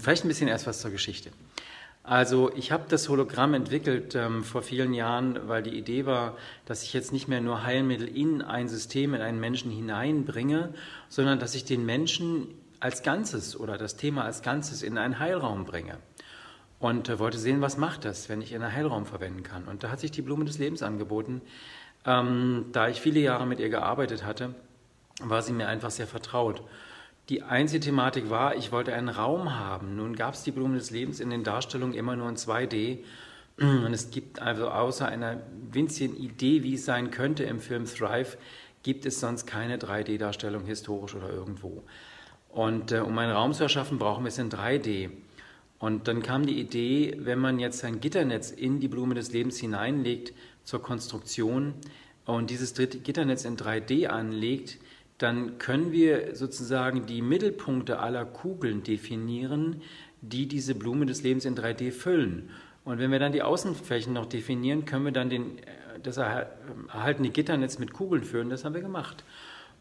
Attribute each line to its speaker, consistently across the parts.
Speaker 1: vielleicht ein bisschen erst was zur Geschichte. Also ich habe das Hologramm entwickelt ähm, vor vielen Jahren, weil die Idee war, dass ich jetzt nicht mehr nur Heilmittel in ein System, in einen Menschen hineinbringe, sondern dass ich den Menschen als Ganzes oder das Thema als Ganzes in einen Heilraum bringe. Und äh, wollte sehen, was macht das, wenn ich in einen Heilraum verwenden kann. Und da hat sich die Blume des Lebens angeboten. Ähm, da ich viele Jahre mit ihr gearbeitet hatte, war sie mir einfach sehr vertraut. Die einzige Thematik war, ich wollte einen Raum haben. Nun gab es die Blume des Lebens in den Darstellungen immer nur in 2D. Und es gibt also außer einer winzigen Idee, wie es sein könnte im Film Thrive, gibt es sonst keine 3D-Darstellung historisch oder irgendwo. Und äh, um einen Raum zu erschaffen, brauchen wir es in 3D. Und dann kam die Idee, wenn man jetzt ein Gitternetz in die Blume des Lebens hineinlegt zur Konstruktion und dieses Gitternetz in 3D anlegt, dann können wir sozusagen die Mittelpunkte aller Kugeln definieren, die diese Blume des Lebens in 3D füllen. Und wenn wir dann die Außenflächen noch definieren, können wir dann den, äh, das erhaltene Gitternetz mit Kugeln füllen. Das haben wir gemacht.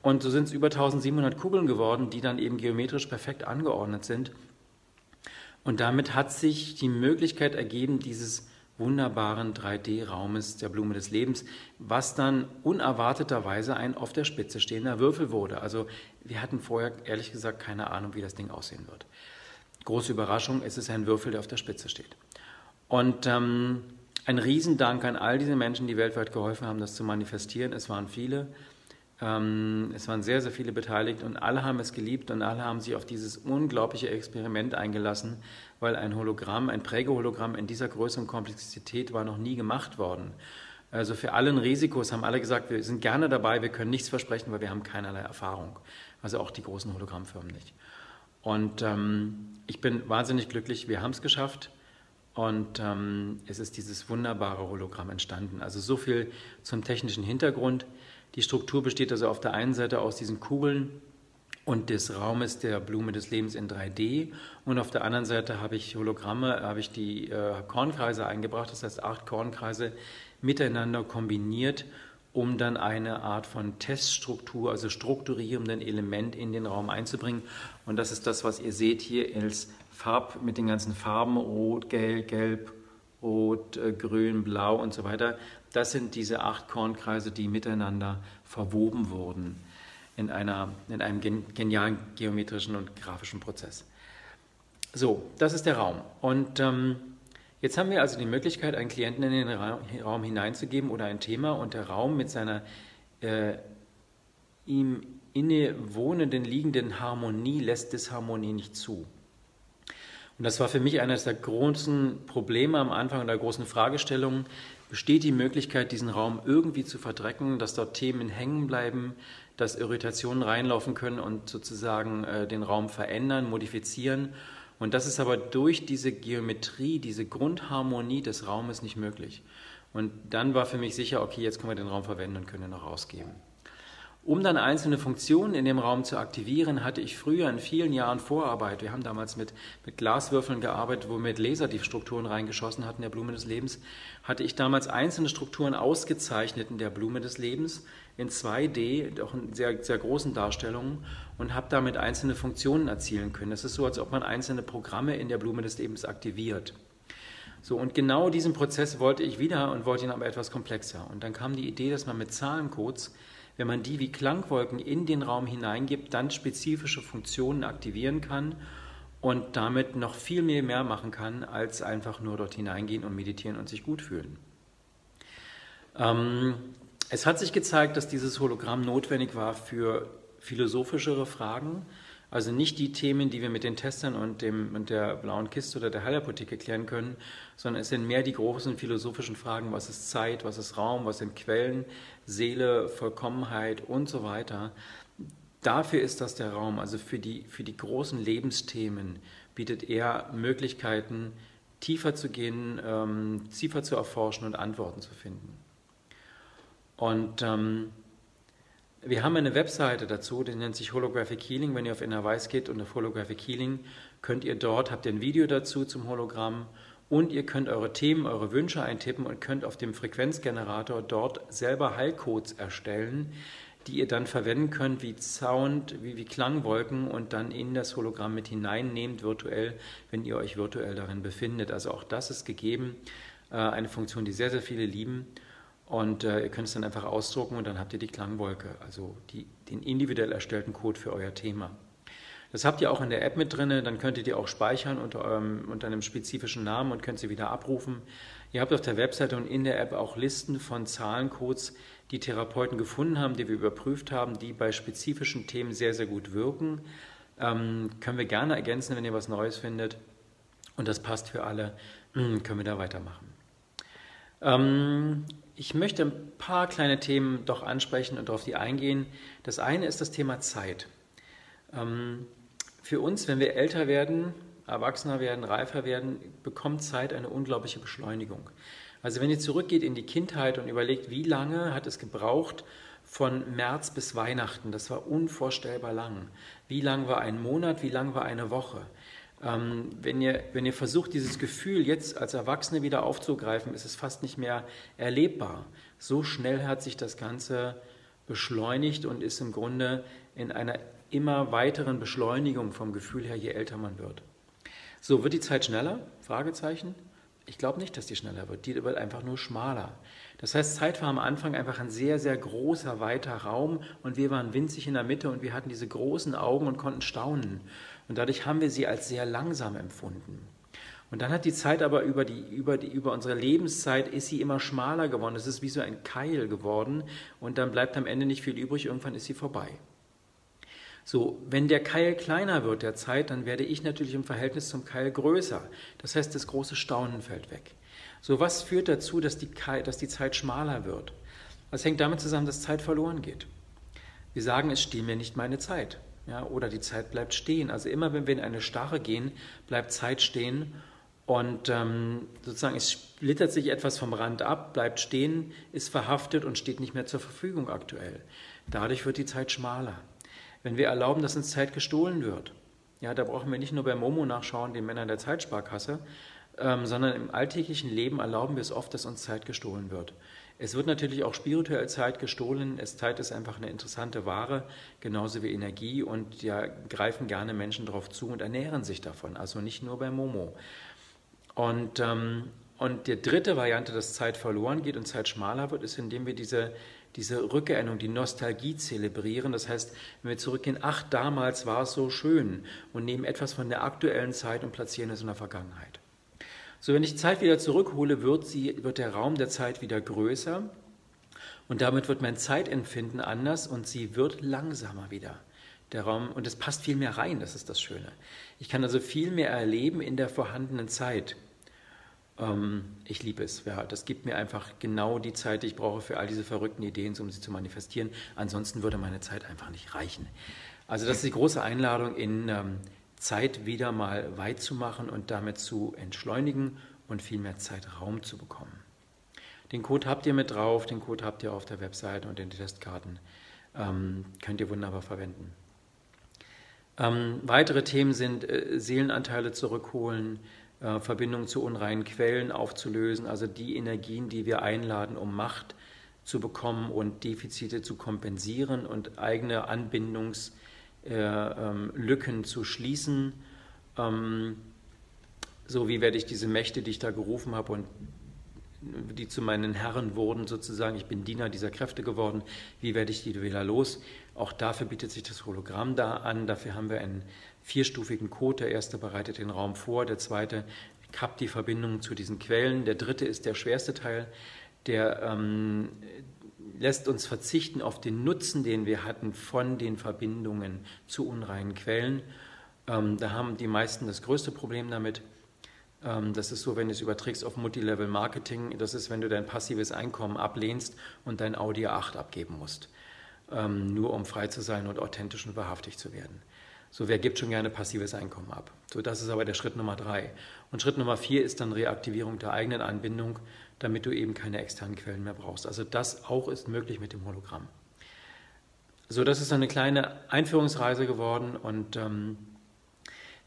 Speaker 1: Und so sind es über 1700 Kugeln geworden, die dann eben geometrisch perfekt angeordnet sind. Und damit hat sich die Möglichkeit ergeben, dieses wunderbaren 3D-Raumes der Blume des Lebens, was dann unerwarteterweise ein auf der Spitze stehender Würfel wurde. Also wir hatten vorher ehrlich gesagt keine Ahnung, wie das Ding aussehen wird. Große Überraschung, es ist ein Würfel, der auf der Spitze steht. Und ähm, ein Riesendank an all diese Menschen, die weltweit geholfen haben, das zu manifestieren. Es waren viele. Ähm, es waren sehr, sehr viele beteiligt und alle haben es geliebt und alle haben sich auf dieses unglaubliche Experiment eingelassen, weil ein Hologramm, ein Prägehologramm in dieser Größe und Komplexität war noch nie gemacht worden. Also für allen Risikos haben alle gesagt, wir sind gerne dabei, wir können nichts versprechen, weil wir haben keinerlei Erfahrung. Also auch die großen Hologrammfirmen nicht. Und ähm, ich bin wahnsinnig glücklich, wir haben es geschafft. Und ähm, es ist dieses wunderbare Hologramm entstanden. Also so viel zum technischen Hintergrund. Die Struktur besteht also auf der einen Seite aus diesen Kugeln und des Raumes der Blume des Lebens in 3D und auf der anderen Seite habe ich Hologramme, habe ich die äh, Kornkreise eingebracht, das heißt acht Kornkreise miteinander kombiniert, um dann eine Art von Teststruktur, also strukturierenden Element in den Raum einzubringen. Und das ist das, was ihr seht hier als Farb mit den ganzen Farben, rot, gelb, gelb, rot, äh, grün, blau und so weiter. Das sind diese acht Kornkreise, die miteinander verwoben wurden in, einer, in einem genialen geometrischen und grafischen Prozess. So, das ist der Raum. Und ähm, jetzt haben wir also die Möglichkeit, einen Klienten in den Raum hineinzugeben oder ein Thema und der Raum mit seiner äh, ihm innewohnenden, liegenden Harmonie lässt Disharmonie nicht zu. Und das war für mich eines der großen Probleme am Anfang und der großen Fragestellungen. Besteht die Möglichkeit, diesen Raum irgendwie zu verdrecken, dass dort Themen hängen bleiben, dass Irritationen reinlaufen können und sozusagen äh, den Raum verändern, modifizieren? Und das ist aber durch diese Geometrie, diese Grundharmonie des Raumes nicht möglich. Und dann war für mich sicher, okay, jetzt können wir den Raum verwenden und können ihn noch rausgeben. Um dann einzelne Funktionen in dem Raum zu aktivieren, hatte ich früher in vielen Jahren Vorarbeit. Wir haben damals mit, mit Glaswürfeln gearbeitet, wo wir mit Laser die Strukturen reingeschossen hatten, der Blume des Lebens. Hatte ich damals einzelne Strukturen ausgezeichnet in der Blume des Lebens, in 2D, auch in sehr, sehr großen Darstellungen, und habe damit einzelne Funktionen erzielen können. Das ist so, als ob man einzelne Programme in der Blume des Lebens aktiviert. So, und genau diesen Prozess wollte ich wieder und wollte ihn aber etwas komplexer. Und dann kam die Idee, dass man mit Zahlencodes wenn man die wie Klangwolken in den Raum hineingibt, dann spezifische Funktionen aktivieren kann und damit noch viel mehr, mehr machen kann, als einfach nur dort hineingehen und meditieren und sich gut fühlen. Ähm, es hat sich gezeigt, dass dieses Hologramm notwendig war für philosophischere Fragen, also nicht die Themen, die wir mit den Testern und, dem, und der blauen Kiste oder der Heilerapotheke klären können, sondern es sind mehr die großen philosophischen Fragen, was ist Zeit, was ist Raum, was sind Quellen, Seele, Vollkommenheit und so weiter. Dafür ist das der Raum, also für die, für die großen Lebensthemen bietet er Möglichkeiten, tiefer zu gehen, ähm, tiefer zu erforschen und Antworten zu finden. Und ähm, wir haben eine Webseite dazu, die nennt sich Holographic Healing. Wenn ihr auf Inner geht und auf Holographic Healing, könnt ihr dort, habt ihr ein Video dazu zum Hologramm und ihr könnt eure Themen, eure Wünsche eintippen und könnt auf dem Frequenzgenerator dort selber Heilcodes erstellen, die ihr dann verwenden könnt wie Sound, wie, wie Klangwolken und dann in das Hologramm mit hineinnehmt virtuell, wenn ihr euch virtuell darin befindet. Also auch das ist gegeben, äh, eine Funktion, die sehr, sehr viele lieben. Und äh, ihr könnt es dann einfach ausdrucken und dann habt ihr die Klangwolke, also die, den individuell erstellten Code für euer Thema. Das habt ihr auch in der App mit drin, dann könnt ihr die auch speichern unter, eurem, unter einem spezifischen Namen und könnt sie wieder abrufen. Ihr habt auf der Webseite und in der App auch Listen von Zahlencodes, die Therapeuten gefunden haben, die wir überprüft haben, die bei spezifischen Themen sehr, sehr gut wirken. Ähm, können wir gerne ergänzen, wenn ihr was Neues findet. Und das passt für alle, ähm, können wir da weitermachen. Ähm, ich möchte ein paar kleine Themen doch ansprechen und auf die eingehen. Das eine ist das Thema Zeit. Ähm, für uns, wenn wir älter werden, erwachsener werden, reifer werden, bekommt Zeit eine unglaubliche Beschleunigung. Also wenn ihr zurückgeht in die Kindheit und überlegt, wie lange hat es gebraucht von März bis Weihnachten, das war unvorstellbar lang. Wie lang war ein Monat, wie lang war eine Woche? Ähm, wenn, ihr, wenn ihr versucht, dieses Gefühl jetzt als Erwachsene wieder aufzugreifen, ist es fast nicht mehr erlebbar. So schnell hat sich das Ganze beschleunigt und ist im Grunde in einer immer weiteren Beschleunigung vom Gefühl her, je älter man wird. So, wird die Zeit schneller? Fragezeichen. Ich glaube nicht, dass die schneller wird. Die wird einfach nur schmaler. Das heißt, Zeit war am Anfang einfach ein sehr, sehr großer, weiter Raum und wir waren winzig in der Mitte und wir hatten diese großen Augen und konnten staunen. Und dadurch haben wir sie als sehr langsam empfunden. Und dann hat die Zeit aber über, die, über, die, über unsere Lebenszeit ist sie immer schmaler geworden. Es ist wie so ein Keil geworden und dann bleibt am Ende nicht viel übrig. Irgendwann ist sie vorbei. So, wenn der Keil kleiner wird der Zeit, dann werde ich natürlich im Verhältnis zum Keil größer. Das heißt, das große Staunen fällt weg. So, was führt dazu, dass die, Keil, dass die Zeit schmaler wird? Das hängt damit zusammen, dass Zeit verloren geht. Wir sagen, es steht mir nicht meine Zeit. Ja, oder die Zeit bleibt stehen. Also immer, wenn wir in eine Starre gehen, bleibt Zeit stehen und ähm, sozusagen es splittert sich etwas vom Rand ab, bleibt stehen, ist verhaftet und steht nicht mehr zur Verfügung aktuell. Dadurch wird die Zeit schmaler. Wenn wir erlauben, dass uns Zeit gestohlen wird, ja, da brauchen wir nicht nur bei Momo nachschauen, den Männern der Zeitsparkasse, ähm, sondern im alltäglichen Leben erlauben wir es oft, dass uns Zeit gestohlen wird. Es wird natürlich auch spirituell Zeit gestohlen. Es, Zeit ist einfach eine interessante Ware, genauso wie Energie und ja, greifen gerne Menschen darauf zu und ernähren sich davon. Also nicht nur bei Momo. Und, ähm, und die dritte Variante, dass Zeit verloren geht und Zeit schmaler wird, ist, indem wir diese diese Rückerinnerung, die Nostalgie zelebrieren. Das heißt, wenn wir zurückgehen, ach, damals war es so schön und nehmen etwas von der aktuellen Zeit und platzieren es in der Vergangenheit. So, wenn ich Zeit wieder zurückhole, wird, sie, wird der Raum der Zeit wieder größer und damit wird mein Zeitempfinden anders und sie wird langsamer wieder. Der Raum, und es passt viel mehr rein, das ist das Schöne. Ich kann also viel mehr erleben in der vorhandenen Zeit. Ähm, ich liebe es. Ja, das gibt mir einfach genau die Zeit, die ich brauche für all diese verrückten Ideen, um sie zu manifestieren. Ansonsten würde meine Zeit einfach nicht reichen. Also das ist die große Einladung, in ähm, Zeit wieder mal weit zu machen und damit zu entschleunigen und viel mehr Zeitraum zu bekommen. Den Code habt ihr mit drauf, den Code habt ihr auf der Webseite und in den Testkarten. Ähm, könnt ihr wunderbar verwenden. Ähm, weitere Themen sind äh, Seelenanteile zurückholen, äh, Verbindungen zu unreinen Quellen aufzulösen, also die Energien, die wir einladen, um Macht zu bekommen und Defizite zu kompensieren und eigene Anbindungslücken äh, ähm, zu schließen. Ähm, so wie werde ich diese Mächte, die ich da gerufen habe und die zu meinen Herren wurden, sozusagen, ich bin Diener dieser Kräfte geworden, wie werde ich die wieder los? Auch dafür bietet sich das Hologramm da an, dafür haben wir einen vierstufigen Code. Der erste bereitet den Raum vor, der zweite kappt die Verbindung zu diesen Quellen, der dritte ist der schwerste Teil, der ähm, lässt uns verzichten auf den Nutzen, den wir hatten von den Verbindungen zu unreinen Quellen. Ähm, da haben die meisten das größte Problem damit. Ähm, das ist so, wenn du es überträgst auf Multilevel Marketing. Das ist, wenn du dein passives Einkommen ablehnst und dein Audi A8 abgeben musst, ähm, nur um frei zu sein und authentisch und wahrhaftig zu werden. So, wer gibt schon gerne passives Einkommen ab? So, das ist aber der Schritt Nummer drei. Und Schritt Nummer vier ist dann Reaktivierung der eigenen Anbindung, damit du eben keine externen Quellen mehr brauchst. Also das auch ist möglich mit dem Hologramm. So, das ist eine kleine Einführungsreise geworden und ähm,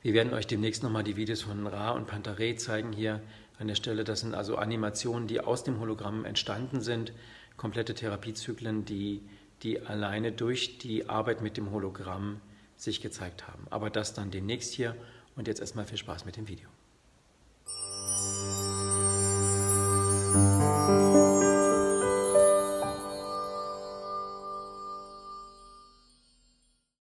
Speaker 1: wir werden euch demnächst nochmal die Videos von Ra und Pantare zeigen hier an der Stelle. Das sind also Animationen, die aus dem Hologramm entstanden sind, komplette Therapiezyklen, die die alleine durch die Arbeit mit dem Hologramm sich gezeigt haben. Aber das dann demnächst hier und jetzt erstmal viel Spaß mit dem Video.